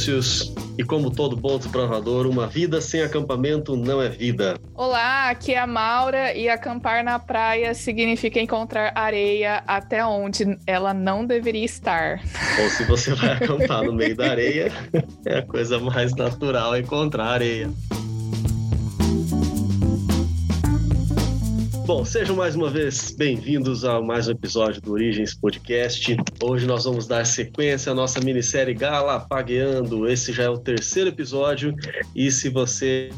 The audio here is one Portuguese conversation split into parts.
Vinícius e como todo bom desbravador, uma vida sem acampamento não é vida. Olá, aqui é a Maura e acampar na praia significa encontrar areia até onde ela não deveria estar. Ou se você vai acampar no meio da areia, é a coisa mais natural encontrar areia. Bom, sejam mais uma vez bem-vindos a mais um episódio do Origens Podcast. Hoje nós vamos dar sequência à nossa minissérie Galapagueando. Esse já é o terceiro episódio e se você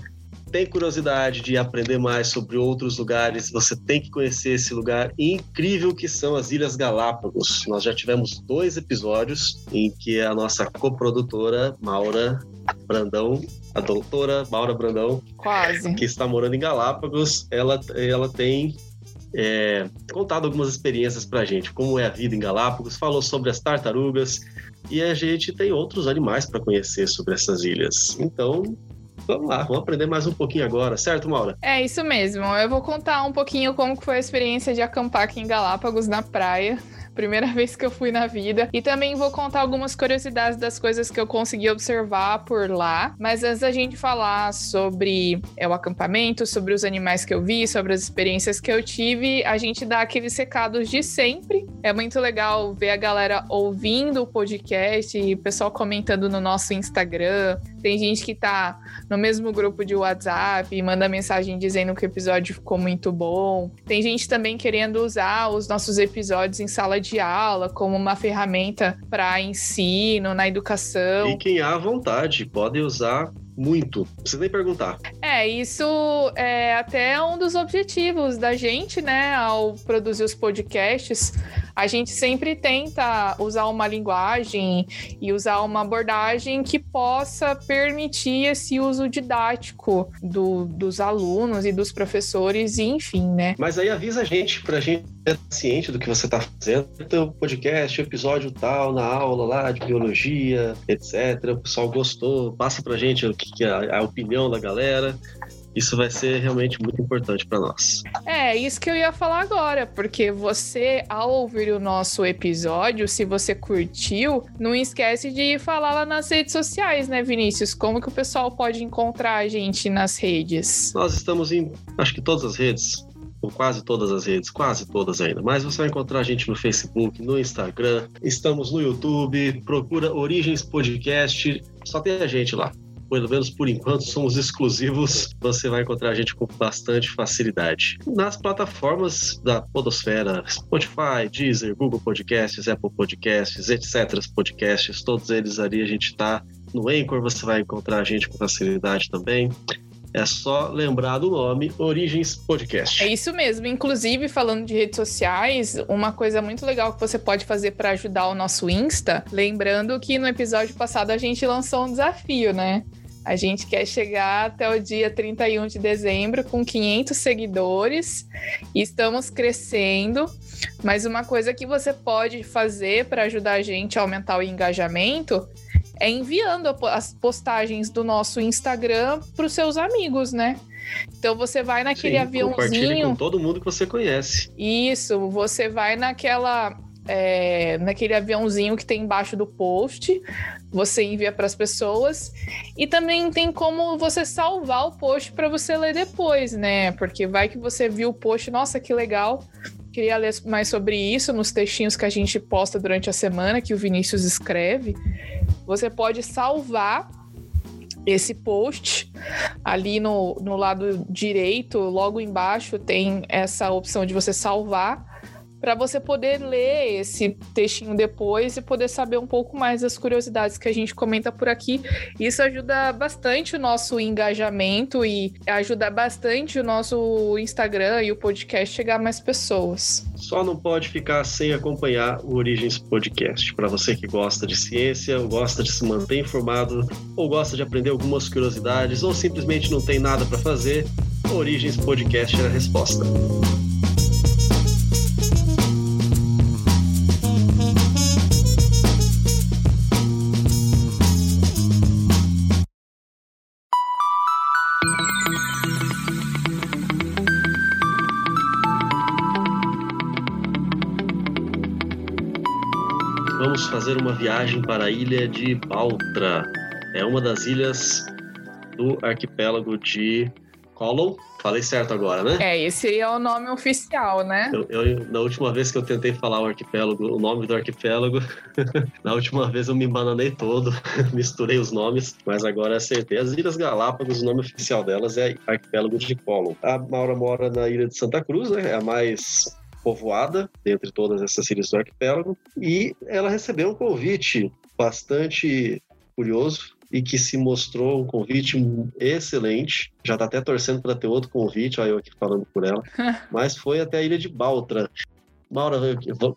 tem curiosidade de aprender mais sobre outros lugares, você tem que conhecer esse lugar incrível que são as Ilhas Galápagos. Nós já tivemos dois episódios em que a nossa coprodutora Maura Brandão a doutora Maura Brandão, Quase. que está morando em Galápagos, ela, ela tem é, contado algumas experiências para a gente, como é a vida em Galápagos, falou sobre as tartarugas e a gente tem outros animais para conhecer sobre essas ilhas. Então, vamos lá, vamos aprender mais um pouquinho agora, certo, Maura? É isso mesmo. Eu vou contar um pouquinho como foi a experiência de acampar aqui em Galápagos na praia primeira vez que eu fui na vida. E também vou contar algumas curiosidades das coisas que eu consegui observar por lá. Mas antes da gente falar sobre é, o acampamento, sobre os animais que eu vi, sobre as experiências que eu tive, a gente dá aqueles recados de sempre. É muito legal ver a galera ouvindo o podcast e o pessoal comentando no nosso Instagram. Tem gente que tá no mesmo grupo de WhatsApp e manda mensagem dizendo que o episódio ficou muito bom. Tem gente também querendo usar os nossos episódios em sala de aula como uma ferramenta para ensino, na educação. E quem há vontade pode usar muito, não precisa nem perguntar. É, isso é até um dos objetivos da gente, né, ao produzir os podcasts a gente sempre tenta usar uma linguagem e usar uma abordagem que possa permitir esse uso didático do, dos alunos e dos professores, e enfim, né? Mas aí avisa a gente, pra gente ciente do que você está fazendo. Então, podcast, episódio tal, na aula lá de biologia, etc. O pessoal gostou, passa pra gente o que, é a opinião da galera isso vai ser realmente muito importante para nós. É, isso que eu ia falar agora, porque você, ao ouvir o nosso episódio, se você curtiu, não esquece de falar lá nas redes sociais, né, Vinícius? Como que o pessoal pode encontrar a gente nas redes? Nós estamos em, acho que todas as redes, ou quase todas as redes, quase todas ainda. Mas você vai encontrar a gente no Facebook, no Instagram, estamos no YouTube, procura Origens Podcast, só tem a gente lá pelo menos por enquanto, somos exclusivos. Você vai encontrar a gente com bastante facilidade. Nas plataformas da Podosfera, Spotify, Deezer, Google Podcasts, Apple Podcasts, etc. Podcasts, todos eles ali a gente está. No Anchor você vai encontrar a gente com facilidade também. É só lembrar do nome Origens Podcast. É isso mesmo. Inclusive, falando de redes sociais, uma coisa muito legal que você pode fazer para ajudar o nosso Insta, lembrando que no episódio passado a gente lançou um desafio, né? A gente quer chegar até o dia 31 de dezembro com 500 seguidores e estamos crescendo. Mas uma coisa que você pode fazer para ajudar a gente a aumentar o engajamento é enviando as postagens do nosso Instagram para os seus amigos, né? Então você vai naquele Sim, aviãozinho. com todo mundo que você conhece. Isso, você vai naquela é, naquele aviãozinho que tem embaixo do post, você envia para as pessoas e também tem como você salvar o post para você ler depois, né? Porque vai que você viu o post, nossa, que legal. Queria ler mais sobre isso nos textinhos que a gente posta durante a semana, que o Vinícius escreve. Você pode salvar esse post ali no, no lado direito, logo embaixo, tem essa opção de você salvar para você poder ler esse textinho depois e poder saber um pouco mais das curiosidades que a gente comenta por aqui. Isso ajuda bastante o nosso engajamento e ajuda bastante o nosso Instagram e o podcast chegar a mais pessoas. Só não pode ficar sem acompanhar o Origens Podcast. Para você que gosta de ciência, gosta de se manter informado, ou gosta de aprender algumas curiosidades, ou simplesmente não tem nada para fazer, Origens Podcast é a resposta. Fazer uma viagem para a ilha de Baltra. É uma das ilhas do arquipélago de Colon. Falei certo agora, né? É, esse é o nome oficial, né? Eu, eu, na última vez que eu tentei falar o arquipélago, o nome do arquipélago, na última vez eu me bananei todo, misturei os nomes, mas agora acertei. As Ilhas Galápagos, o nome oficial delas é Arquipélago de Colon. A Maura mora na ilha de Santa Cruz, né? É a mais povoada dentre todas essas ilhas do arquipélago, e ela recebeu um convite bastante curioso e que se mostrou um convite excelente. Já está até torcendo para ter outro convite, olha eu aqui falando por ela. Mas foi até a ilha de Baltra. Maura,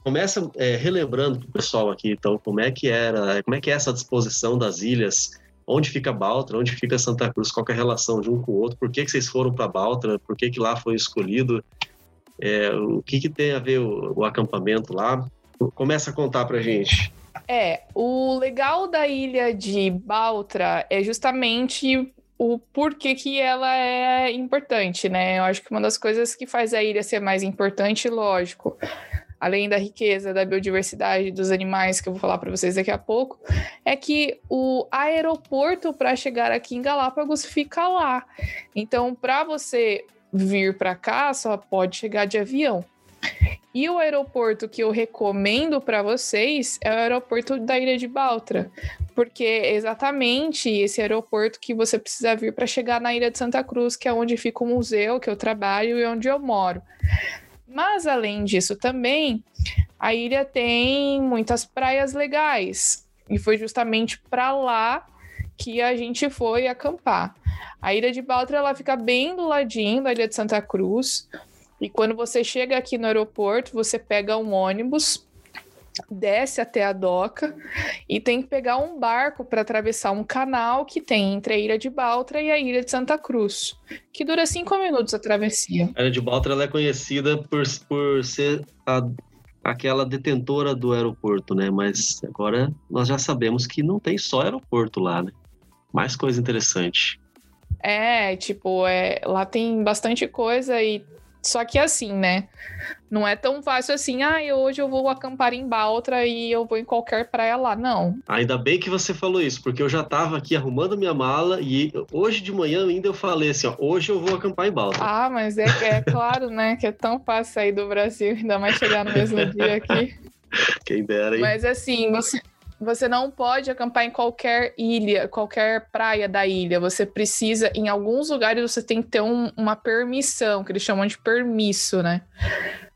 começa é, relembrando para o pessoal aqui, então, como é que era, como é que é essa disposição das ilhas, onde fica Baltra, onde fica Santa Cruz, qual é a relação de um com o outro, por que, que vocês foram para Baltra, por que, que lá foi escolhido, é, o que, que tem a ver o, o acampamento lá. Começa a contar para gente. É, o legal da ilha de Baltra é justamente o porquê que ela é importante, né? Eu acho que uma das coisas que faz a ilha ser mais importante, lógico, além da riqueza da biodiversidade dos animais que eu vou falar para vocês daqui a pouco, é que o aeroporto para chegar aqui em Galápagos fica lá. Então, para você vir para cá, só pode chegar de avião. E o aeroporto que eu recomendo para vocês é o aeroporto da Ilha de Baltra, porque é exatamente esse aeroporto que você precisa vir para chegar na Ilha de Santa Cruz, que é onde fica o museu que eu trabalho e onde eu moro. Mas além disso também, a ilha tem muitas praias legais e foi justamente para lá que a gente foi acampar. A Ilha de Baltra ela fica bem do ladinho da Ilha de Santa Cruz. E quando você chega aqui no aeroporto, você pega um ônibus, desce até a doca e tem que pegar um barco para atravessar um canal que tem entre a ilha de Baltra e a ilha de Santa Cruz, que dura cinco minutos a travessia. A ilha de Baltra é conhecida por, por ser a, aquela detentora do aeroporto, né? Mas agora nós já sabemos que não tem só aeroporto lá, né? Mais coisa interessante. É, tipo, é, lá tem bastante coisa e só que assim, né? Não é tão fácil assim, ah, hoje eu vou acampar em Baltra e eu vou em qualquer praia lá, não. Ainda bem que você falou isso, porque eu já tava aqui arrumando minha mala e hoje de manhã ainda eu falei assim, ó, hoje eu vou acampar em Baltra. Ah, mas é, é claro, né, que é tão fácil sair do Brasil, ainda mais chegar no mesmo dia aqui. Quem dera, hein? Mas assim, você, você não pode acampar em qualquer ilha, qualquer praia da ilha. Você precisa, em alguns lugares, você tem que ter um, uma permissão, que eles chamam de permisso, né?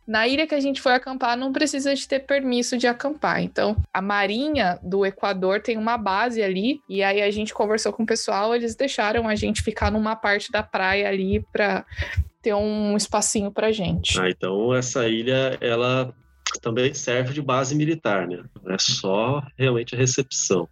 Na ilha que a gente foi acampar, não precisa de ter permisso de acampar. Então, a Marinha do Equador tem uma base ali, e aí a gente conversou com o pessoal, eles deixaram a gente ficar numa parte da praia ali para ter um espacinho pra gente. Ah, então essa ilha, ela também serve de base militar, né? Não é só realmente a recepção.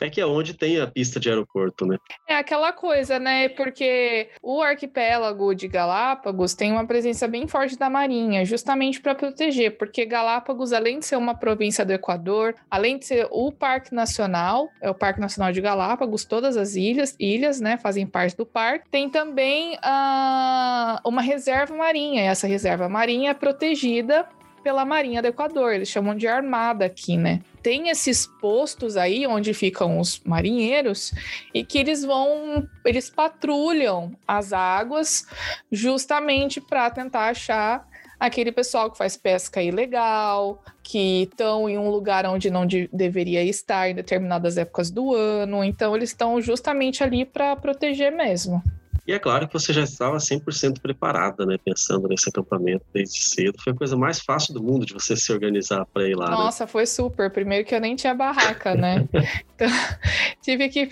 É que é onde tem a pista de aeroporto, né? É aquela coisa, né? Porque o arquipélago de Galápagos tem uma presença bem forte da Marinha, justamente para proteger, porque Galápagos, além de ser uma província do Equador, além de ser o Parque Nacional, é o Parque Nacional de Galápagos, todas as ilhas, ilhas, né, fazem parte do parque, tem também uh, uma reserva marinha, e essa reserva marinha é protegida pela Marinha do Equador, eles chamam de armada aqui, né? Tem esses postos aí onde ficam os marinheiros e que eles vão, eles patrulham as águas justamente para tentar achar aquele pessoal que faz pesca ilegal, que estão em um lugar onde não de, deveria estar em determinadas épocas do ano. Então, eles estão justamente ali para proteger mesmo. E é claro que você já estava 100% preparada, né? Pensando nesse acampamento desde cedo. Foi a coisa mais fácil do mundo de você se organizar para ir lá. Né? Nossa, né? foi super. Primeiro que eu nem tinha barraca, né? então, tive que,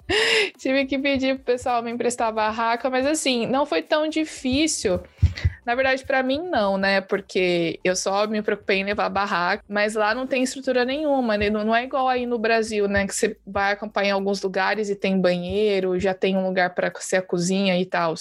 tive que pedir pro pessoal me emprestar a barraca, mas assim, não foi tão difícil na verdade, para mim, não, né? Porque eu só me preocupei em levar barraca, mas lá não tem estrutura nenhuma, né? Não é igual aí no Brasil, né? Que você vai acampar em alguns lugares e tem banheiro, já tem um lugar para ser a cozinha e tal.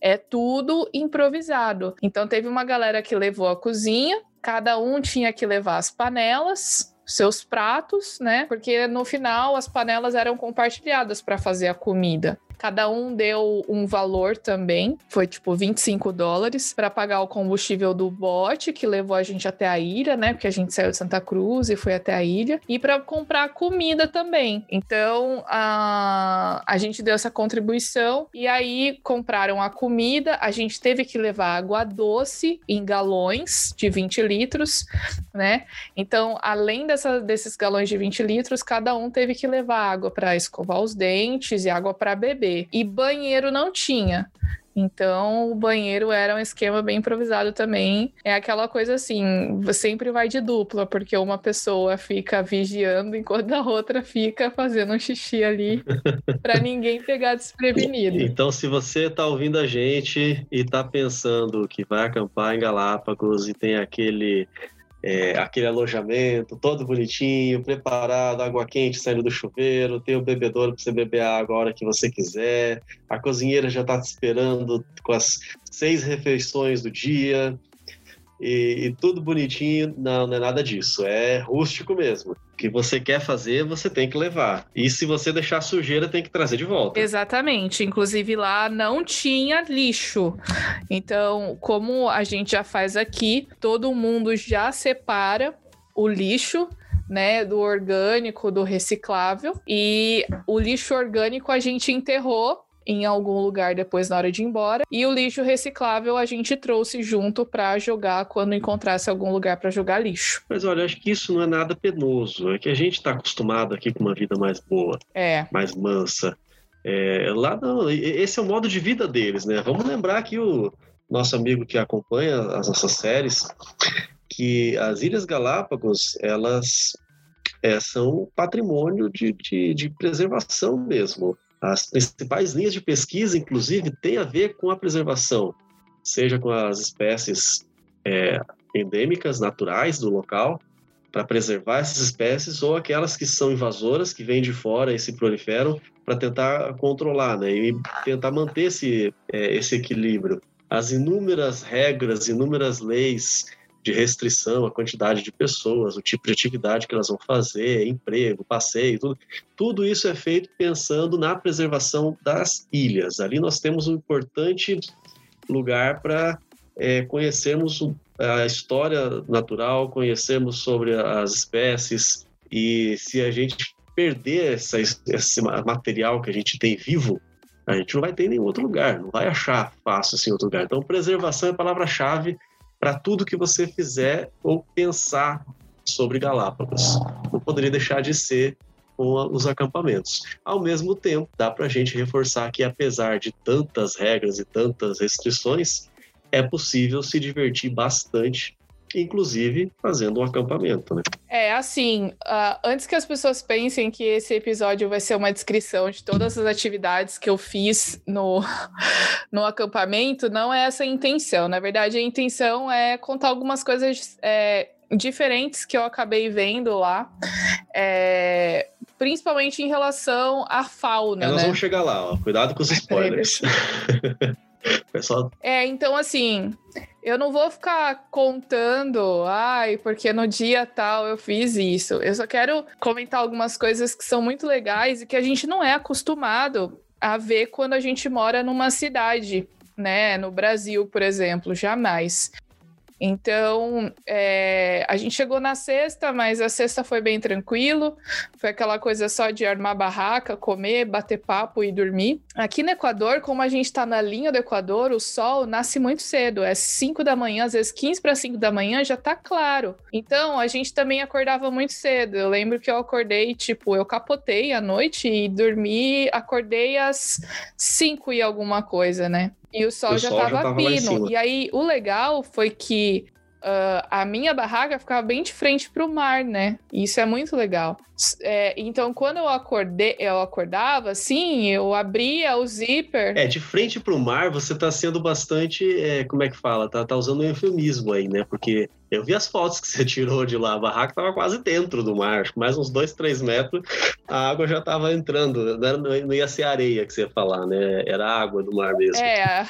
É tudo improvisado. Então, teve uma galera que levou a cozinha, cada um tinha que levar as panelas, seus pratos, né? Porque no final as panelas eram compartilhadas para fazer a comida. Cada um deu um valor também, foi tipo 25 dólares para pagar o combustível do bote que levou a gente até a ilha, né? Porque a gente saiu de Santa Cruz e foi até a ilha e para comprar comida também. Então a, a gente deu essa contribuição e aí compraram a comida. A gente teve que levar água doce em galões de 20 litros, né? Então, além dessa, desses galões de 20 litros, cada um teve que levar água para escovar os dentes e água para beber. E banheiro não tinha. Então, o banheiro era um esquema bem improvisado também. É aquela coisa assim, sempre vai de dupla, porque uma pessoa fica vigiando enquanto a outra fica fazendo um xixi ali para ninguém pegar desprevenido. Então, se você está ouvindo a gente e está pensando que vai acampar em Galápagos e tem aquele é, aquele alojamento todo bonitinho, preparado, água quente saindo do chuveiro, tem o bebedouro para você beber a água a hora que você quiser, a cozinheira já está te esperando com as seis refeições do dia, e, e, tudo bonitinho. Não, não é nada disso. É rústico mesmo. Que você quer fazer, você tem que levar. E se você deixar sujeira, tem que trazer de volta. Exatamente. Inclusive lá não tinha lixo. Então, como a gente já faz aqui, todo mundo já separa o lixo né, do orgânico, do reciclável. E o lixo orgânico a gente enterrou em algum lugar depois na hora de ir embora. E o lixo reciclável a gente trouxe junto para jogar quando encontrasse algum lugar para jogar lixo. Mas olha, acho que isso não é nada penoso. É que a gente está acostumado aqui com uma vida mais boa, é. mais mansa. É, lá não, esse é o modo de vida deles, né? Vamos lembrar que o nosso amigo que acompanha as nossas séries, que as Ilhas Galápagos, elas é, são patrimônio de, de, de preservação mesmo. As principais linhas de pesquisa, inclusive, têm a ver com a preservação, seja com as espécies é, endêmicas, naturais do local, para preservar essas espécies, ou aquelas que são invasoras, que vêm de fora e se proliferam, para tentar controlar né, e tentar manter esse, é, esse equilíbrio. As inúmeras regras, inúmeras leis de restrição à quantidade de pessoas, o tipo de atividade que elas vão fazer, emprego, passeio, tudo. Tudo isso é feito pensando na preservação das ilhas. Ali nós temos um importante lugar para é, conhecermos a história natural, conhecermos sobre as espécies e se a gente perder essa, esse material que a gente tem vivo, a gente não vai ter em nenhum outro lugar, não vai achar fácil assim em outro lugar. Então, preservação é a palavra-chave para tudo que você fizer ou pensar sobre Galápagos. Não poderia deixar de ser com os acampamentos. Ao mesmo tempo, dá para a gente reforçar que, apesar de tantas regras e tantas restrições, é possível se divertir bastante inclusive fazendo um acampamento, né? É, assim, uh, antes que as pessoas pensem que esse episódio vai ser uma descrição de todas as atividades que eu fiz no, no acampamento, não é essa a intenção. Na verdade, a intenção é contar algumas coisas é, diferentes que eu acabei vendo lá. É, principalmente em relação à fauna. É, nós né? vamos chegar lá, ó. cuidado com os spoilers. Pessoal... É, então assim, eu não vou ficar contando, ai, porque no dia tal eu fiz isso. Eu só quero comentar algumas coisas que são muito legais e que a gente não é acostumado a ver quando a gente mora numa cidade, né? No Brasil, por exemplo, jamais. Então, é, a gente chegou na sexta, mas a sexta foi bem tranquilo. Foi aquela coisa só de armar barraca, comer, bater papo e dormir. Aqui no Equador, como a gente está na linha do Equador, o sol nasce muito cedo. É 5 da manhã, às vezes 15 para 5 da manhã já tá claro. Então, a gente também acordava muito cedo. Eu lembro que eu acordei, tipo, eu capotei à noite e dormi, acordei às 5 e alguma coisa, né? E o sol, o já, sol tava já tava pino. E aí, o legal foi que uh, a minha barraca ficava bem de frente pro mar, né? Isso é muito legal. É, então, quando eu acordei, eu acordava, assim, eu abria o zíper. É, de frente pro mar, você tá sendo bastante. É, como é que fala? Tá, tá usando um eufemismo aí, né? Porque eu vi as fotos que você tirou de lá, a barraca tava quase dentro do mar, acho que mais uns dois, três metros, a água já tava entrando. Não, ia ser areia que você ia falar, né? Era água do mar mesmo. É,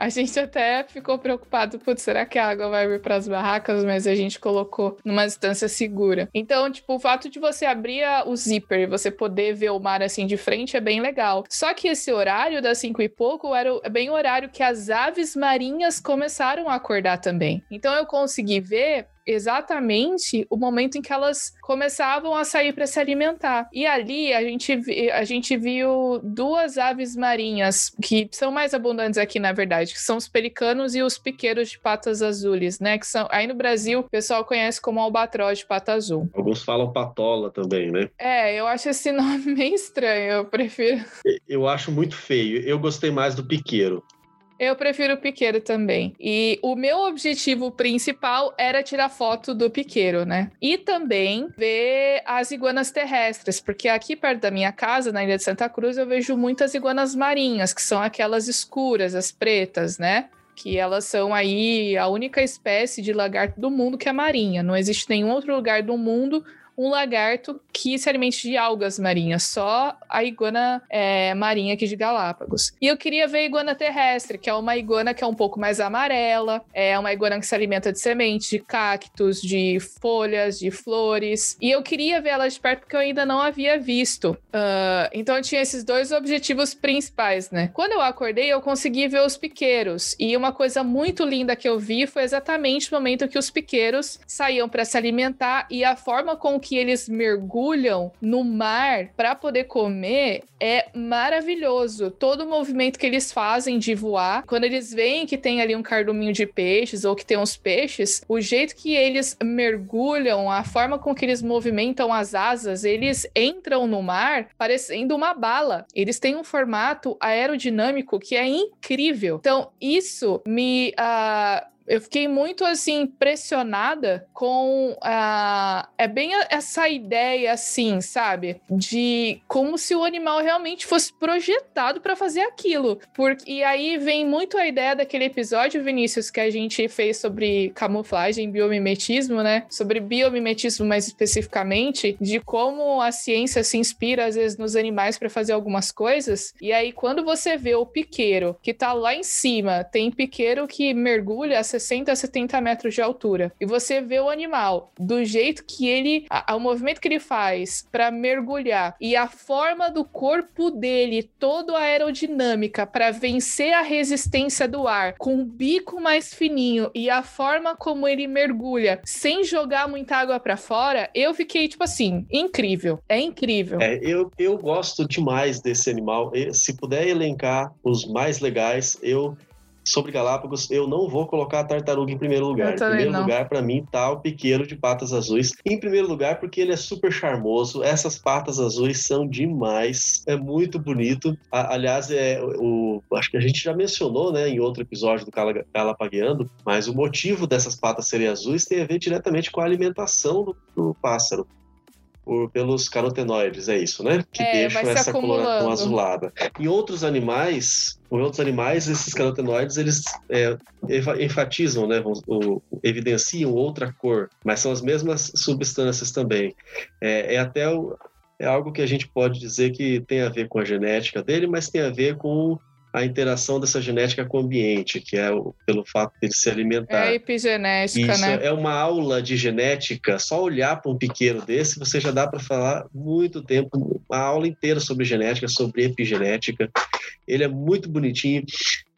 A gente até ficou preocupado, putz, será que a água vai vir para as barracas? Mas a gente colocou numa distância segura. Então, tipo, o fato de você abrir o zíper e você poder ver o mar assim de frente é bem legal. Só que esse horário das cinco e pouco era bem o horário que as aves marinhas começaram a acordar também. Então eu consegui ver exatamente o momento em que elas começavam a sair para se alimentar. E ali a gente, a gente viu duas aves marinhas que são mais abundantes aqui, na verdade, que são os pelicanos e os piqueiros de patas azuis, né? Que são aí no Brasil o pessoal conhece como albatroz de pata azul. Alguns falam patola também, né? É, eu acho esse nome meio estranho, eu prefiro. Eu acho muito feio. Eu gostei mais do piqueiro. Eu prefiro o piqueiro também. E o meu objetivo principal era tirar foto do piqueiro, né? E também ver as iguanas terrestres, porque aqui perto da minha casa, na Ilha de Santa Cruz, eu vejo muitas iguanas marinhas, que são aquelas escuras, as pretas, né? que elas são aí a única espécie de lagarto do mundo que é marinha. Não existe nenhum outro lugar do mundo um lagarto que se alimente de algas marinhas, só a iguana é, marinha aqui de Galápagos. E eu queria ver a iguana terrestre, que é uma iguana que é um pouco mais amarela, é uma iguana que se alimenta de sementes, de cactos, de folhas, de flores. E eu queria ver ela de perto porque eu ainda não havia visto. Uh, então eu tinha esses dois objetivos principais, né? Quando eu acordei, eu consegui ver os piqueiros. E uma coisa muito linda que eu vi foi exatamente o momento que os piqueiros saíam para se alimentar e a forma com que que eles mergulham no mar para poder comer é maravilhoso. Todo o movimento que eles fazem de voar, quando eles veem que tem ali um carduminho de peixes ou que tem uns peixes, o jeito que eles mergulham, a forma com que eles movimentam as asas, eles entram no mar parecendo uma bala. Eles têm um formato aerodinâmico que é incrível. Então, isso me uh, eu fiquei muito assim impressionada com a é bem essa ideia assim, sabe, de como se o animal realmente fosse projetado para fazer aquilo. Porque e aí vem muito a ideia daquele episódio Vinícius que a gente fez sobre camuflagem, biomimetismo, né? Sobre biomimetismo mais especificamente, de como a ciência se inspira às vezes nos animais para fazer algumas coisas. E aí quando você vê o piqueiro que tá lá em cima, tem piqueiro que mergulha 60 a 70 metros de altura. E você vê o animal do jeito que ele. A, o movimento que ele faz para mergulhar e a forma do corpo dele, toda a aerodinâmica para vencer a resistência do ar, com o bico mais fininho e a forma como ele mergulha sem jogar muita água para fora, eu fiquei tipo assim, incrível. É incrível. É, eu, eu gosto demais desse animal. Se puder elencar os mais legais, eu sobre Galápagos, eu não vou colocar a tartaruga em primeiro lugar. Em primeiro não. lugar, para mim, tá o piqueiro de patas azuis. Em primeiro lugar, porque ele é super charmoso. Essas patas azuis são demais. É muito bonito. aliás, é o, acho que a gente já mencionou, né, em outro episódio do Calapagueando, mas o motivo dessas patas serem azuis tem a ver diretamente com a alimentação do, do pássaro por, pelos carotenoides, é isso, né? Que é, deixam essa coloração azulada. Em outros animais, em outros animais, esses carotenoides eles é, enfatizam, né, ou, evidenciam outra cor, mas são as mesmas substâncias também. É, é até o, é algo que a gente pode dizer que tem a ver com a genética dele, mas tem a ver com a interação dessa genética com o ambiente, que é o, pelo fato de ele se alimentar. É epigenética, Isso, né? É uma aula de genética. Só olhar para um piqueiro desse, você já dá para falar muito tempo, uma aula inteira sobre genética, sobre epigenética. Ele é muito bonitinho.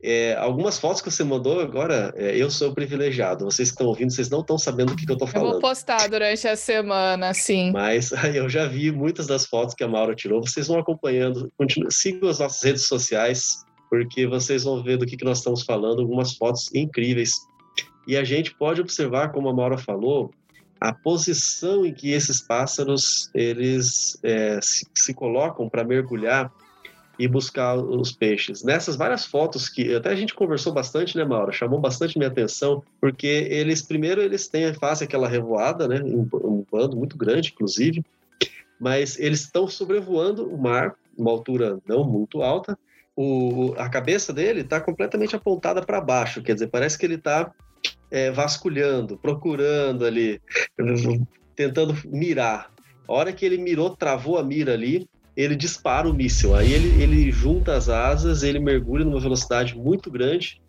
É, algumas fotos que você mandou agora, é, eu sou privilegiado. Vocês que estão ouvindo, vocês não estão sabendo do que, que eu estou falando. Eu vou postar durante a semana, sim. Mas eu já vi muitas das fotos que a Maura tirou. Vocês vão acompanhando. Continue, sigam as nossas redes sociais porque vocês vão ver do que, que nós estamos falando, algumas fotos incríveis. E a gente pode observar, como a Maura falou, a posição em que esses pássaros eles é, se, se, colocam para mergulhar e buscar os peixes. Nessas várias fotos que até a gente conversou bastante, né, Maura? Chamou bastante minha atenção, porque eles primeiro eles têm fazem aquela revoada, né, um, um bando muito grande, inclusive, mas eles estão sobrevoando o mar, uma altura não muito alta, o, a cabeça dele está completamente apontada para baixo, quer dizer, parece que ele está é, vasculhando, procurando ali, tentando mirar. A hora que ele mirou, travou a mira ali, ele dispara o míssil. Aí ele, ele junta as asas, ele mergulha numa velocidade muito grande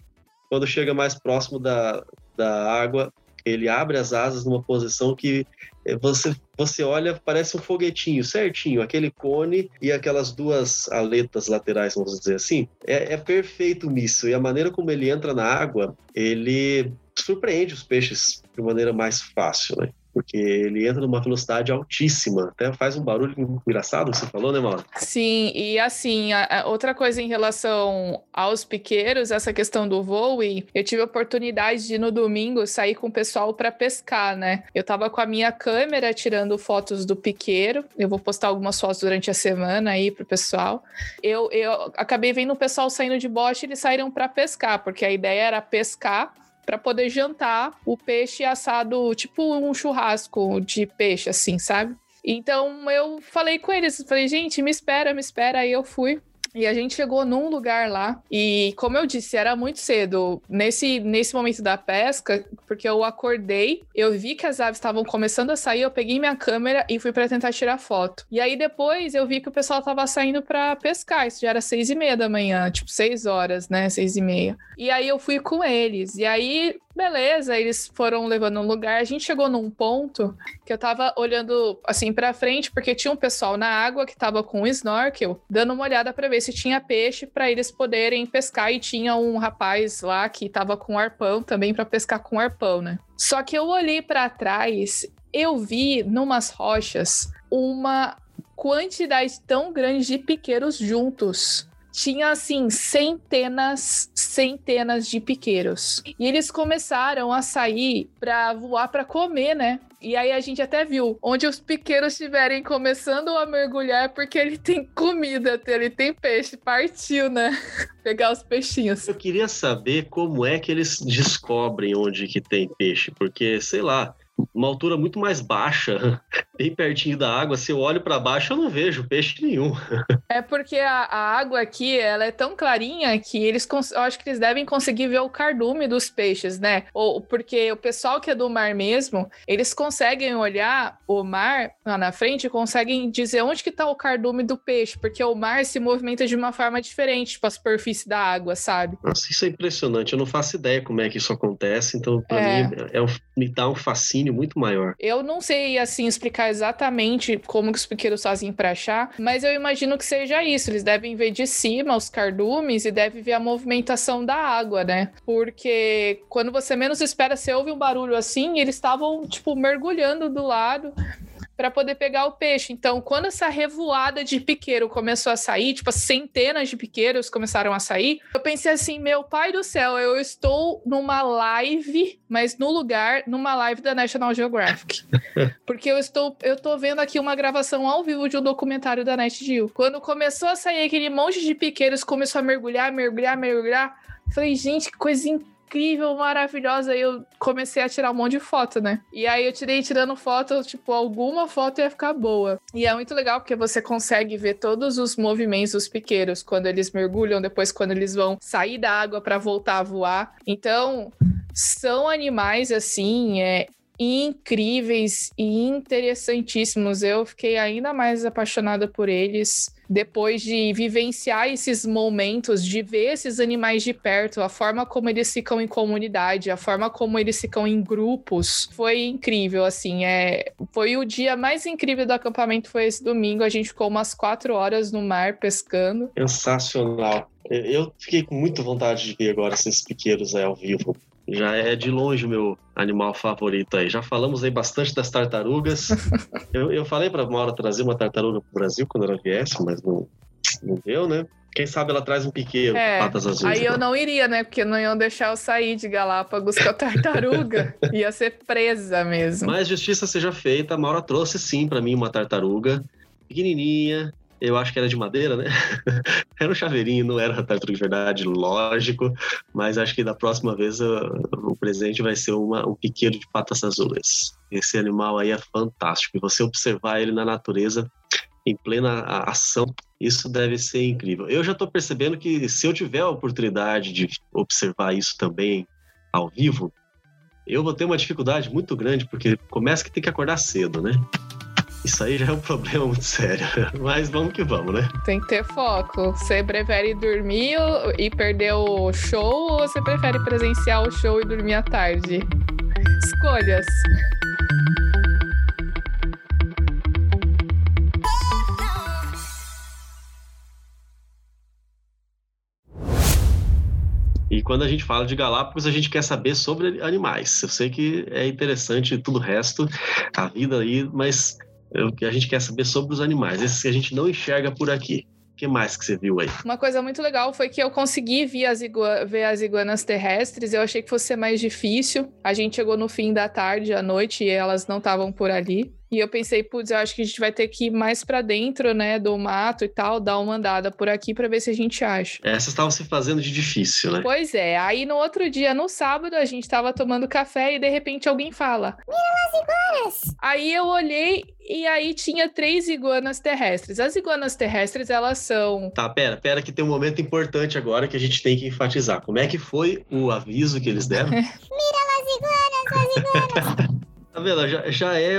quando chega mais próximo da, da água, ele abre as asas numa posição que eh, você, você olha, parece um foguetinho certinho, aquele cone e aquelas duas aletas laterais, vamos dizer assim. É, é perfeito nisso. E a maneira como ele entra na água, ele surpreende os peixes de maneira mais fácil, né? Porque ele entra numa velocidade altíssima, até faz um barulho engraçado você falou, né, Mauro? Sim, e assim, a, a outra coisa em relação aos piqueiros, essa questão do voo, e eu tive a oportunidade de no domingo sair com o pessoal para pescar, né? Eu tava com a minha câmera tirando fotos do piqueiro, eu vou postar algumas fotos durante a semana aí pro pessoal. Eu, eu acabei vendo o pessoal saindo de bote, eles saíram para pescar, porque a ideia era pescar para poder jantar o peixe assado, tipo um churrasco de peixe, assim, sabe? Então eu falei com eles, falei, gente, me espera, me espera. Aí eu fui. E a gente chegou num lugar lá e, como eu disse, era muito cedo. Nesse, nesse momento da pesca, porque eu acordei, eu vi que as aves estavam começando a sair, eu peguei minha câmera e fui para tentar tirar foto. E aí depois eu vi que o pessoal tava saindo para pescar. Isso já era seis e meia da manhã, tipo seis horas, né? Seis e meia. E aí eu fui com eles. E aí Beleza, eles foram levando um lugar. A gente chegou num ponto que eu tava olhando assim para frente, porque tinha um pessoal na água que tava com um snorkel, dando uma olhada para ver se tinha peixe para eles poderem pescar. E tinha um rapaz lá que tava com arpão também para pescar com arpão, né? Só que eu olhei para trás, eu vi numas rochas uma quantidade tão grande de piqueiros juntos tinha assim centenas, centenas de piqueiros. E eles começaram a sair para voar para comer, né? E aí a gente até viu onde os piqueiros estiverem começando a mergulhar porque ele tem comida, ele tem peixe, partiu, né? Pegar os peixinhos. Eu queria saber como é que eles descobrem onde que tem peixe, porque sei lá, uma altura muito mais baixa, bem pertinho da água. Se eu olho para baixo, eu não vejo peixe nenhum. É porque a, a, água aqui ela é tão clarinha que eles, eu acho que eles devem conseguir ver o cardume dos peixes, né? Ou porque o pessoal que é do mar mesmo, eles conseguem olhar o mar lá na frente, conseguem dizer onde que tá o cardume do peixe, porque o mar se movimenta de uma forma diferente, tipo a superfície da água, sabe? Nossa, isso é impressionante. Eu não faço ideia como é que isso acontece. Então, para é. mim, é um, me dá um fascínio muito maior. Eu não sei assim explicar exatamente como que os piqueiros fazem para achar, mas eu imagino que seja isso. Eles devem ver de cima os cardumes e devem ver a movimentação da água, né? Porque quando você menos espera, você ouve um barulho assim, e eles estavam tipo mergulhando do lado para poder pegar o peixe. Então, quando essa revoada de piqueiro começou a sair, tipo, centenas de piqueiros começaram a sair, eu pensei assim: meu pai do céu, eu estou numa live, mas no lugar, numa live da National Geographic. Porque eu estou, eu tô vendo aqui uma gravação ao vivo de um documentário da NetGeo. Quando começou a sair aquele monte de piqueiros, começou a mergulhar, mergulhar, mergulhar. Falei, gente, que coisa incrível incrível, maravilhosa. E eu comecei a tirar um monte de foto, né? E aí eu tirei tirando foto, tipo, alguma foto ia ficar boa. E é muito legal porque você consegue ver todos os movimentos dos piqueiros quando eles mergulham, depois quando eles vão sair da água para voltar a voar. Então, são animais assim, é incríveis e interessantíssimos. Eu fiquei ainda mais apaixonada por eles depois de vivenciar esses momentos, de ver esses animais de perto, a forma como eles ficam em comunidade, a forma como eles ficam em grupos, foi incrível, assim, é, foi o dia mais incrível do acampamento, foi esse domingo, a gente ficou umas quatro horas no mar pescando. Sensacional. Eu fiquei com muita vontade de ver agora esses piqueiros aí ao vivo já é de longe o meu animal favorito aí. Já falamos aí bastante das tartarugas. eu, eu falei para Maura trazer uma tartaruga para o Brasil quando ela viesse, mas não, não deu, né? Quem sabe ela traz um piqueiro, é, patas azuis. Aí eu não iria, né? Porque não iam deixar eu sair de Galápagos com a tartaruga. Ia ser presa mesmo. Mas justiça seja feita, a Maura trouxe sim para mim uma tartaruga pequenininha, eu acho que era de madeira, né? era um chaveirinho, não era tartaruga de verdade, lógico, mas acho que da próxima vez o presente vai ser uma, um piqueiro de patas azuis. Esse animal aí é fantástico, e você observar ele na natureza em plena ação, isso deve ser incrível. Eu já estou percebendo que se eu tiver a oportunidade de observar isso também ao vivo, eu vou ter uma dificuldade muito grande, porque começa que tem que acordar cedo, né? Isso aí já é um problema muito sério. Mas vamos que vamos, né? Tem que ter foco. Você prefere dormir e perder o show ou você prefere presenciar o show e dormir à tarde? Escolhas. E quando a gente fala de Galápagos, a gente quer saber sobre animais. Eu sei que é interessante tudo o resto, a vida aí, mas a gente quer saber sobre os animais, esses que a gente não enxerga por aqui. O que mais que você viu aí? Uma coisa muito legal foi que eu consegui ver as, ver as iguanas terrestres. Eu achei que fosse mais difícil. A gente chegou no fim da tarde, à noite, e elas não estavam por ali. E eu pensei, putz, eu acho que a gente vai ter que ir mais para dentro, né, do mato e tal, dar uma andada por aqui para ver se a gente acha. Essas estavam se fazendo de difícil, né? Pois é. Aí no outro dia, no sábado, a gente tava tomando café e de repente alguém fala: Mira as iguanas! Aí eu olhei e aí tinha três iguanas terrestres. As iguanas terrestres, elas são. Tá, pera, pera, que tem um momento importante agora que a gente tem que enfatizar. Como é que foi o aviso que eles deram? Mira as iguanas, as iguanas! tá vendo? Já, já é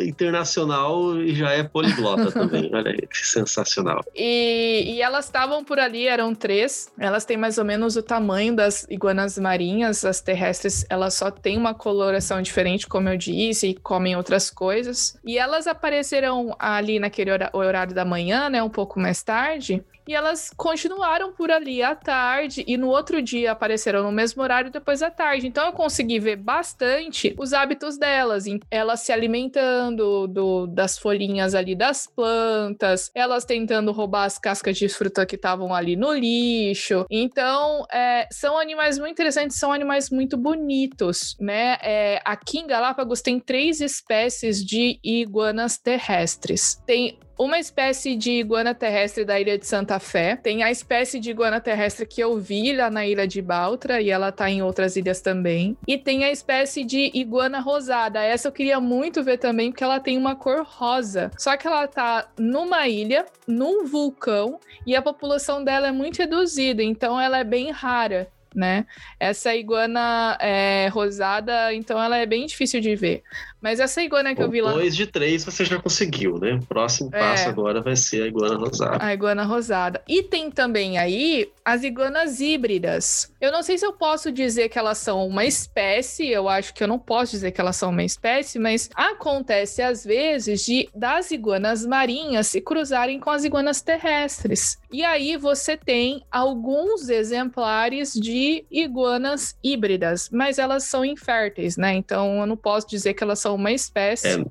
internacional e já é poliglota também. Olha aí, que sensacional. E, e elas estavam por ali, eram três. Elas têm mais ou menos o tamanho das iguanas marinhas. As terrestres, elas só têm uma coloração diferente, como eu disse, e comem outras coisas. E elas apareceram ali naquele horário da manhã, né? Um pouco mais tarde. E elas continuaram por ali à tarde e no outro dia apareceram no mesmo horário depois da tarde. Então eu consegui ver bastante os hábitos delas, elas se alimentando do, das folhinhas ali das plantas, elas tentando roubar as cascas de fruta que estavam ali no lixo. Então é, são animais muito interessantes, são animais muito bonitos, né? É, aqui em Galápagos tem três espécies de iguanas terrestres. Tem uma espécie de iguana terrestre da ilha de Santa Fé. Tem a espécie de iguana terrestre que eu vi lá na ilha de Baltra e ela tá em outras ilhas também. E tem a espécie de iguana rosada. Essa eu queria muito ver também porque ela tem uma cor rosa. Só que ela tá numa ilha, num vulcão e a população dela é muito reduzida, então ela é bem rara né? Essa iguana é, rosada, então ela é bem difícil de ver. Mas essa iguana que Bom, eu vi lá. Dois de três você já conseguiu, né? O próximo é. passo agora vai ser a iguana rosada. A iguana rosada. E tem também aí as iguanas híbridas. Eu não sei se eu posso dizer que elas são uma espécie, eu acho que eu não posso dizer que elas são uma espécie, mas acontece às vezes de das iguanas marinhas se cruzarem com as iguanas terrestres. E aí você tem alguns exemplares de iguanas híbridas, mas elas são inférteis, né? Então eu não posso dizer que elas são uma espécie. É,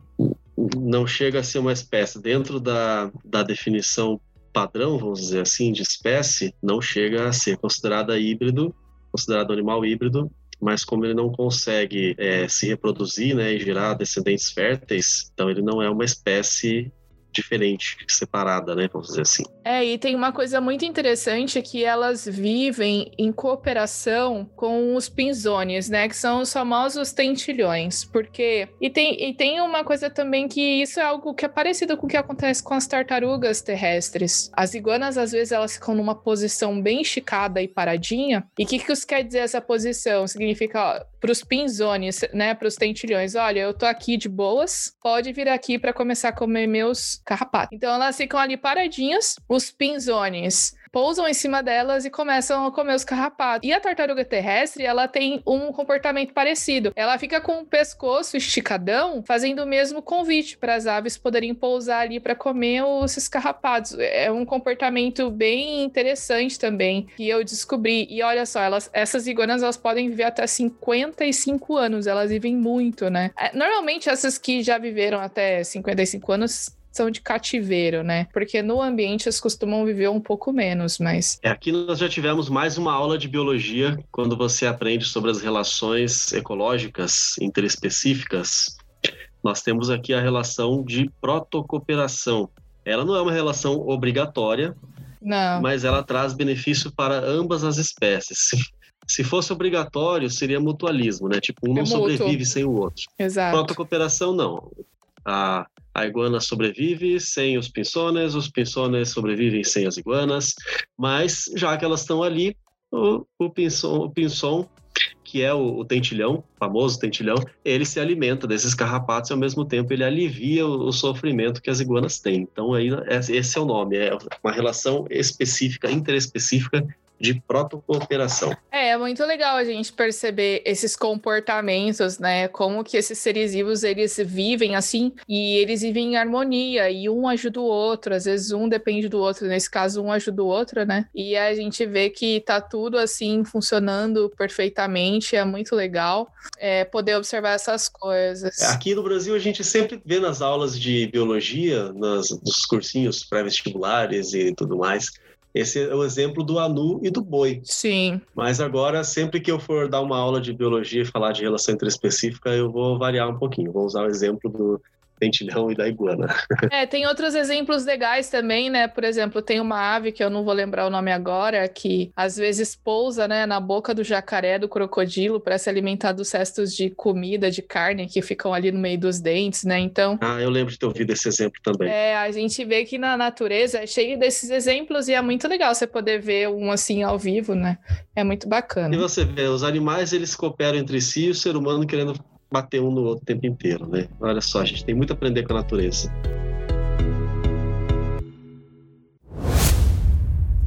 não chega a ser uma espécie. Dentro da, da definição padrão, vamos dizer assim, de espécie, não chega a ser considerada híbrido, considerado animal híbrido, mas como ele não consegue é, se reproduzir né, e gerar descendentes férteis, então ele não é uma espécie diferente, separada, né? Vamos dizer assim. É, e tem uma coisa muito interessante que elas vivem em cooperação com os pinzones, né? Que são os famosos tentilhões. Porque. E tem, e tem uma coisa também que isso é algo que é parecido com o que acontece com as tartarugas terrestres. As iguanas, às vezes, elas ficam numa posição bem esticada e paradinha. E o que, que isso quer dizer essa posição? Significa, para os pinzones, né? Para os tentilhões, olha, eu tô aqui de boas, pode vir aqui para começar a comer meus carrapato. Então elas ficam ali paradinhas, os pinzones pousam em cima delas e começam a comer os carrapatos. E a tartaruga terrestre, ela tem um comportamento parecido. Ela fica com o pescoço esticadão, fazendo o mesmo convite para as aves poderem pousar ali para comer os carrapatos. É um comportamento bem interessante também que eu descobri. E olha só, elas, essas iguanas elas podem viver até 55 anos, elas vivem muito, né? É, normalmente essas que já viveram até 55 anos são de cativeiro, né? Porque no ambiente eles costumam viver um pouco menos, mas. É, aqui nós já tivemos mais uma aula de biologia, quando você aprende sobre as relações ecológicas interespecíficas. Nós temos aqui a relação de protocooperação. Ela não é uma relação obrigatória, não. mas ela traz benefício para ambas as espécies. Se fosse obrigatório, seria mutualismo, né? Tipo, um é não sobrevive sem o outro. Exato. Protocooperação, não. A a iguana sobrevive sem os pinçones, os pinçones sobrevivem sem as iguanas, mas já que elas estão ali, o, o, pinson, o pinson que é o, o tentilhão, famoso tentilhão, ele se alimenta desses carrapatos e ao mesmo tempo ele alivia o, o sofrimento que as iguanas têm. Então aí esse é o nome, é uma relação específica, interespecífica de protocooperação. É, é muito legal a gente perceber esses comportamentos, né? Como que esses seres vivos, eles vivem assim, e eles vivem em harmonia, e um ajuda o outro, às vezes um depende do outro, nesse caso um ajuda o outro, né? E a gente vê que tá tudo assim, funcionando perfeitamente, é muito legal é, poder observar essas coisas. É, aqui no Brasil a gente sempre vê nas aulas de biologia, nas, nos cursinhos pré-vestibulares e tudo mais, esse é o exemplo do anu e do boi. Sim. Mas agora, sempre que eu for dar uma aula de biologia e falar de relação interespecífica, eu vou variar um pouquinho. Vou usar o exemplo do, tentilhão e da iguana. É, tem outros exemplos legais também, né? Por exemplo, tem uma ave que eu não vou lembrar o nome agora, que às vezes pousa, né, na boca do jacaré, do crocodilo, para se alimentar dos restos de comida, de carne que ficam ali no meio dos dentes, né? Então. Ah, eu lembro de ter ouvido esse exemplo também. É, a gente vê que na natureza é cheio desses exemplos e é muito legal você poder ver um assim ao vivo, né? É muito bacana. E você vê, os animais eles cooperam entre si e o ser humano querendo bater um no outro o tempo inteiro, né? Olha só, a gente tem muito a aprender com a natureza.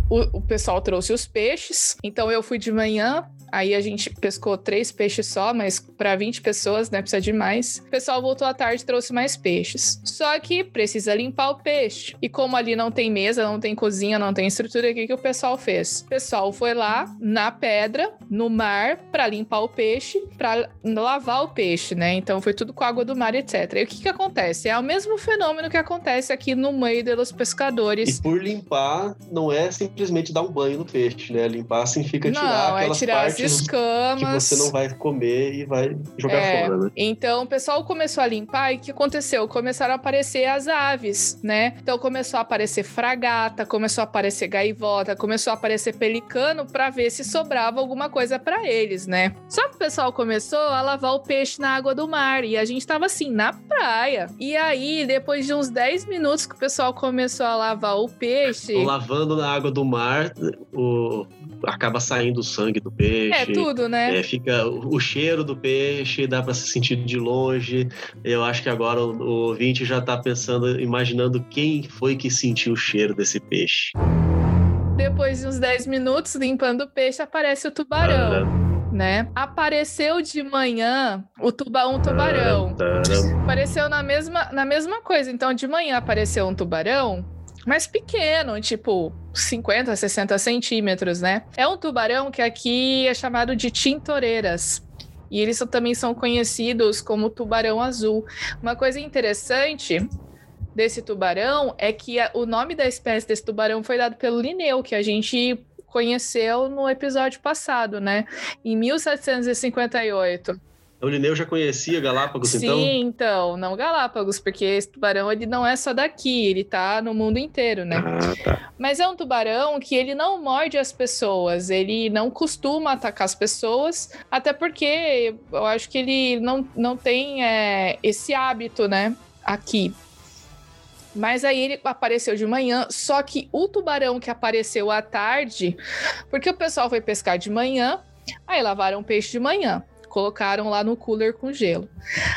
O, pessoal trouxe os peixes, então eu fui de manhã, Aí a gente pescou três peixes só, mas para 20 pessoas, né? Precisa de mais. O pessoal voltou à tarde e trouxe mais peixes. Só que precisa limpar o peixe. E como ali não tem mesa, não tem cozinha, não tem estrutura, o que, que o pessoal fez? O pessoal foi lá na pedra, no mar, para limpar o peixe, para lavar o peixe, né? Então foi tudo com água do mar, etc. E o que, que acontece? É o mesmo fenômeno que acontece aqui no meio dos pescadores. E por limpar, não é simplesmente dar um banho no peixe, né? Limpar significa tirar não, é aquelas é tirar partes escamas. Que você não vai comer e vai jogar é, fora, né? Então o pessoal começou a limpar e o que aconteceu? Começaram a aparecer as aves, né? Então começou a aparecer fragata, começou a aparecer gaivota, começou a aparecer pelicano para ver se sobrava alguma coisa para eles, né? Só que o pessoal começou a lavar o peixe na água do mar e a gente tava assim na praia. E aí, depois de uns 10 minutos que o pessoal começou a lavar o peixe, lavando na água do mar, o acaba saindo o sangue do peixe. É tudo, né? É, fica o, cheiro do peixe, dá para se sentir de longe. Eu acho que agora o, o ouvinte já tá pensando, imaginando quem foi que sentiu o cheiro desse peixe. Depois de uns 10 minutos limpando o peixe, aparece o tubarão. né? Apareceu de manhã o tuba um tubarão. Apareceu na mesma, na mesma coisa. Então, de manhã apareceu um tubarão, mas pequeno, tipo 50, 60 centímetros, né? É um tubarão que aqui é chamado de tintoreiras. E eles também são conhecidos como tubarão azul. Uma coisa interessante desse tubarão é que a, o nome da espécie desse tubarão foi dado pelo Linneu, que a gente conheceu no episódio passado, né? Em 1758. O Linneu já conhecia Galápagos, Sim, então? Sim, então, não Galápagos, porque esse tubarão ele não é só daqui, ele tá no mundo inteiro, né? Ah, tá. Mas é um tubarão que ele não morde as pessoas, ele não costuma atacar as pessoas, até porque eu acho que ele não, não tem é, esse hábito, né? Aqui. Mas aí ele apareceu de manhã, só que o tubarão que apareceu à tarde, porque o pessoal foi pescar de manhã, aí lavaram peixe de manhã colocaram lá no cooler com gelo.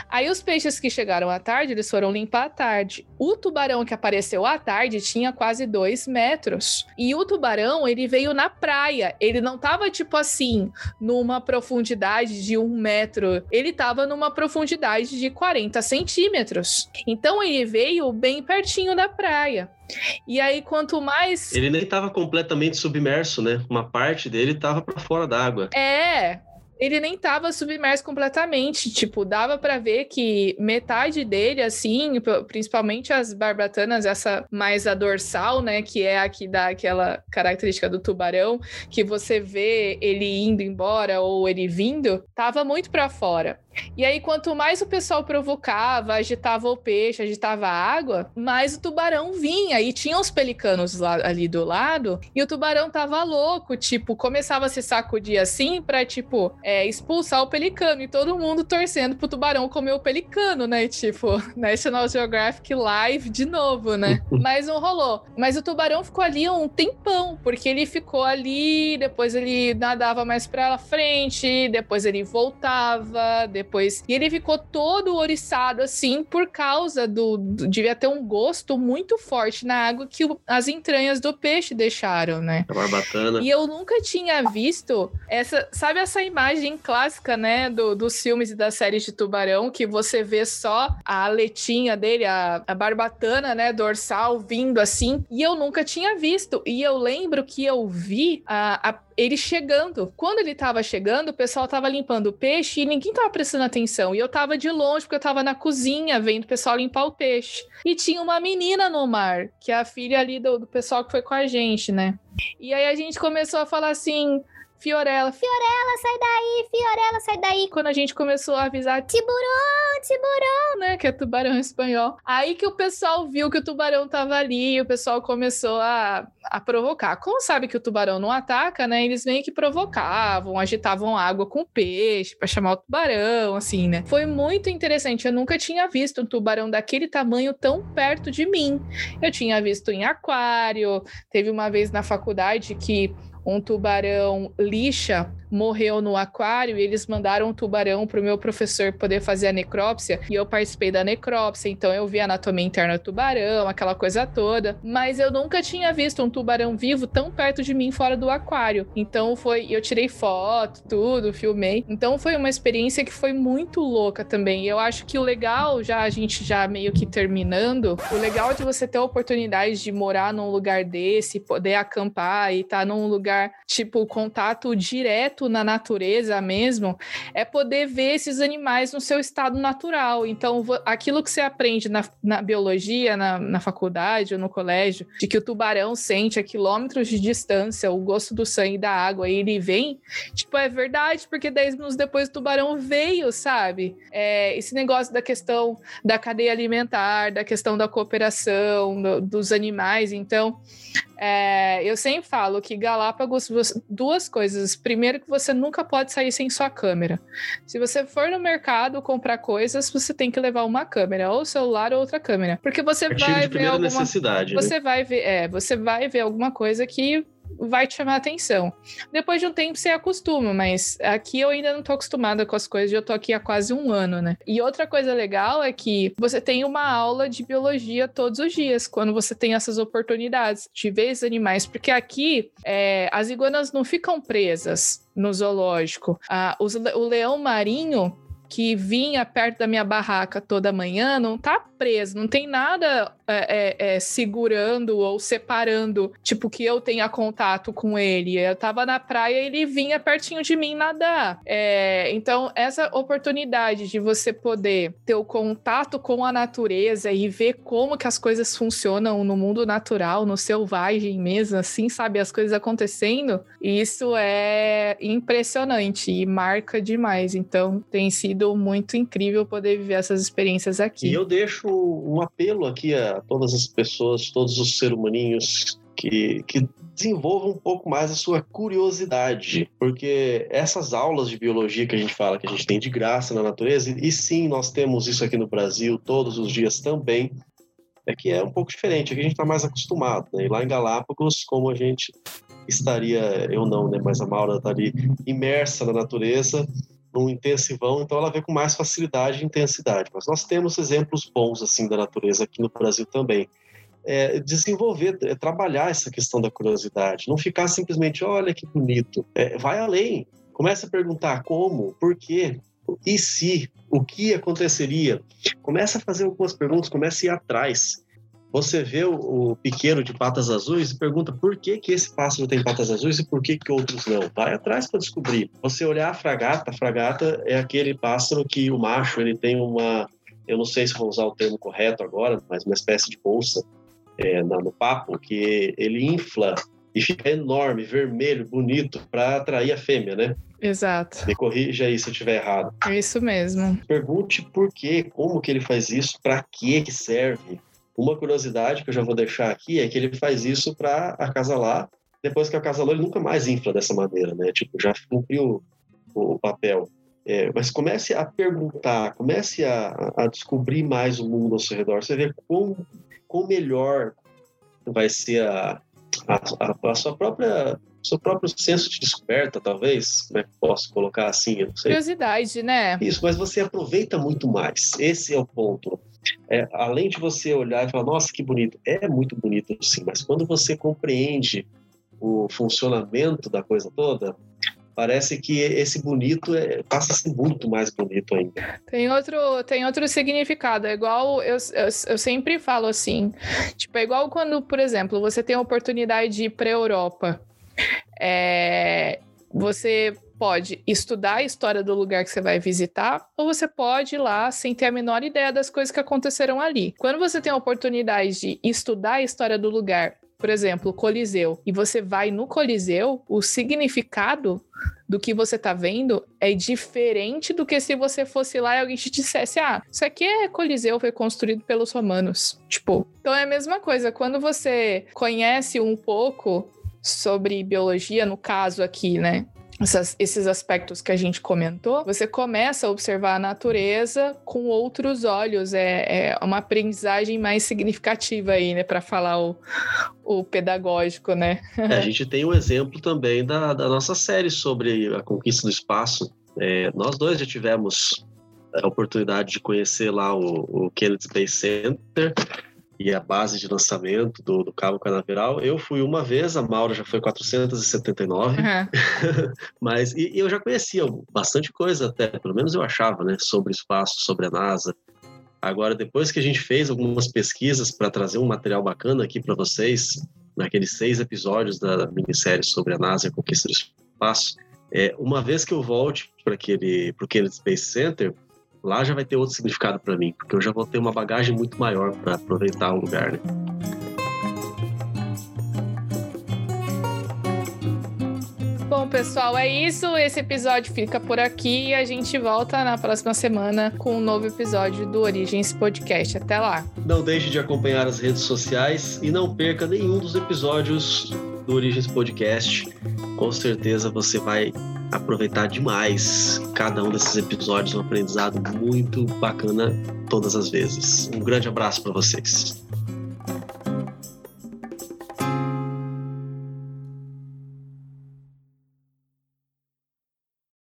Aí os peixes que chegaram à tarde, eles foram limpar à tarde. O tubarão que apareceu à tarde tinha quase dois metros. E o tubarão, ele veio na praia. Ele não tava, tipo assim, numa profundidade de um metro. Ele tava numa profundidade de 40 centímetros. Então ele veio bem pertinho da praia. E aí, quanto mais. Ele nem estava completamente submerso, né? Uma parte dele estava para fora d'água. É, ele nem tava submerso completamente. Tipo, dava para ver que metade dele, assim, principalmente as barbatanas, essa mais a dorsal, né, que é aqui da aquela característica do tubarão, que você vê ele indo embora ou ele vindo, tava muito para fora. E aí, quanto mais o pessoal provocava, agitava o peixe, agitava a água, mais o tubarão vinha. E tinha os pelicanos lá, ali do lado, e o tubarão tava louco, tipo, começava a se sacudir assim pra, tipo, é, expulsar o pelicano. E todo mundo torcendo pro tubarão comer o pelicano, né? Tipo, National Geographic Live de novo, né? Mas não rolou. Mas o tubarão ficou ali um tempão, porque ele ficou ali, depois ele nadava mais pra frente, depois ele voltava, depois. E ele ficou todo oriçado assim por causa do. do devia ter um gosto muito forte na água que o, as entranhas do peixe deixaram, né? A barbatana. E eu nunca tinha visto essa. Sabe essa imagem clássica, né? Do, dos filmes e das séries de tubarão, que você vê só a aletinha dele, a, a barbatana, né? Dorsal vindo assim. E eu nunca tinha visto. E eu lembro que eu vi a, a ele chegando. Quando ele tava chegando, o pessoal tava limpando o peixe e ninguém tava prestando atenção. E eu tava de longe, porque eu tava na cozinha vendo o pessoal limpar o peixe. E tinha uma menina no mar, que é a filha ali do, do pessoal que foi com a gente, né? E aí a gente começou a falar assim. Fiorella, Fiorella, sai daí, Fiorella, sai daí. quando a gente começou a avisar Tiburão, tiburão. né? Que é tubarão em espanhol. Aí que o pessoal viu que o tubarão tava ali e o pessoal começou a, a provocar. Como sabe que o tubarão não ataca, né? Eles meio que provocavam, agitavam água com peixe para chamar o tubarão, assim, né? Foi muito interessante. Eu nunca tinha visto um tubarão daquele tamanho tão perto de mim. Eu tinha visto em aquário, teve uma vez na faculdade que um tubarão lixa morreu no aquário e eles mandaram um tubarão para o meu professor poder fazer a necrópsia e eu participei da necrópsia, então eu vi a anatomia interna do tubarão, aquela coisa toda, mas eu nunca tinha visto um tubarão vivo tão perto de mim fora do aquário. Então foi, eu tirei foto, tudo, filmei. Então foi uma experiência que foi muito louca também. Eu acho que o legal, já a gente já meio que terminando, o legal de você ter a oportunidade de morar num lugar desse, poder acampar e estar num lugar tipo contato direto na natureza mesmo, é poder ver esses animais no seu estado natural. Então, aquilo que você aprende na, na biologia, na, na faculdade ou no colégio, de que o tubarão sente a quilômetros de distância o gosto do sangue da água e ele vem, tipo, é verdade, porque 10 minutos depois o tubarão veio, sabe? É, esse negócio da questão da cadeia alimentar, da questão da cooperação do- dos animais. Então, é, eu sempre falo que Galápagos, duas coisas. Primeiro, que você nunca pode sair sem sua câmera. Se você for no mercado comprar coisas, você tem que levar uma câmera, ou celular ou outra câmera. Porque você Artigo vai ver alguma necessidade. né? você vai ver, é, você vai ver alguma coisa que vai te chamar a atenção. Depois de um tempo você acostuma, mas aqui eu ainda não tô acostumada com as coisas, eu tô aqui há quase um ano, né? E outra coisa legal é que você tem uma aula de biologia todos os dias, quando você tem essas oportunidades de ver esses animais, porque aqui é, as iguanas não ficam presas no zoológico. Ah, os o leão marinho que vinha perto da minha barraca toda manhã não tá preso, não tem nada é, é, é, segurando ou separando, tipo, que eu tenha contato com ele. Eu tava na praia ele vinha pertinho de mim nadar. É, então, essa oportunidade de você poder ter o contato com a natureza e ver como que as coisas funcionam no mundo natural, no selvagem mesmo, assim, sabe? As coisas acontecendo, isso é impressionante e marca demais. Então, tem sido muito incrível poder viver essas experiências aqui. E eu deixo um apelo aqui a todas as pessoas, todos os seres humaninhos que, que desenvolvam um pouco mais a sua curiosidade, porque essas aulas de biologia que a gente fala que a gente tem de graça na natureza, e sim, nós temos isso aqui no Brasil todos os dias também, é que é um pouco diferente, aqui a gente está mais acostumado, né? E lá em Galápagos, como a gente estaria, eu não, né? Mas a Maura está ali imersa na natureza, num intensivão, então ela vê com mais facilidade e intensidade. Mas nós temos exemplos bons assim da natureza aqui no Brasil também. É, desenvolver, é, trabalhar essa questão da curiosidade, não ficar simplesmente, olha que bonito. É, vai além, comece a perguntar como, por quê, e se, o que aconteceria. Comece a fazer algumas perguntas, comece a ir atrás. Você vê o, o piqueiro de patas azuis e pergunta por que, que esse pássaro tem patas azuis e por que, que outros não. Vai atrás para descobrir. Você olhar a fragata, a fragata é aquele pássaro que o macho ele tem uma, eu não sei se vou usar o termo correto agora, mas uma espécie de bolsa é, no papo que ele infla e fica enorme, vermelho, bonito, para atrair a fêmea, né? Exato. Me corrija aí se eu estiver errado. É isso mesmo. Pergunte por quê, como que ele faz isso, para que que serve. Uma curiosidade que eu já vou deixar aqui é que ele faz isso para acasalar. Depois que acasalou, ele nunca mais infla dessa maneira, né? Tipo, já cumpriu o papel. É, mas comece a perguntar, comece a, a, descobrir mais o mundo ao seu redor. Você vê quão, quão melhor vai ser a, a, a, sua própria seu próprio senso de descoberta, talvez, como é que posso colocar assim, eu não sei. Curiosidade, né? Isso, mas você aproveita muito mais. Esse é o ponto. É, além de você olhar e falar, nossa, que bonito, é muito bonito sim, mas quando você compreende o funcionamento da coisa toda, parece que esse bonito é, passa a ser muito mais bonito ainda. Tem outro, tem outro significado. É igual eu, eu, eu, sempre falo assim: tipo, é igual quando, por exemplo, você tem a oportunidade de ir para a Europa. É, você pode estudar a história do lugar que você vai visitar, ou você pode ir lá sem ter a menor ideia das coisas que aconteceram ali. Quando você tem a oportunidade de estudar a história do lugar por exemplo, Coliseu, e você vai no Coliseu, o significado do que você tá vendo é diferente do que se você fosse lá e alguém te dissesse: ah, isso aqui é Coliseu, foi construído pelos romanos. Tipo, então é a mesma coisa. Quando você conhece um pouco sobre biologia, no caso aqui, né? Essas, esses aspectos que a gente comentou, você começa a observar a natureza com outros olhos. É, é uma aprendizagem mais significativa aí, né? Para falar o, o pedagógico, né? é, a gente tem um exemplo também da, da nossa série sobre a conquista do espaço. É, nós dois já tivemos a oportunidade de conhecer lá o, o Kennedy Space Center e a base de lançamento do, do Cabo Canaveral. Eu fui uma vez, a Maura já foi 479, uhum. mas e, e, eu já conhecia bastante coisa até, pelo menos eu achava, né, sobre espaço, sobre a NASA. Agora, depois que a gente fez algumas pesquisas para trazer um material bacana aqui para vocês, naqueles seis episódios da minissérie sobre a NASA e a conquista do espaço, é, uma vez que eu volte para aquele, para Kennedy Space Center, lá já vai ter outro significado para mim, porque eu já vou ter uma bagagem muito maior para aproveitar o lugar, né? Bom, pessoal, é isso. Esse episódio fica por aqui e a gente volta na próxima semana com um novo episódio do Origens Podcast. Até lá. Não deixe de acompanhar as redes sociais e não perca nenhum dos episódios do Origens Podcast. Com certeza você vai aproveitar demais cada um desses episódios, um aprendizado muito bacana todas as vezes. Um grande abraço para vocês.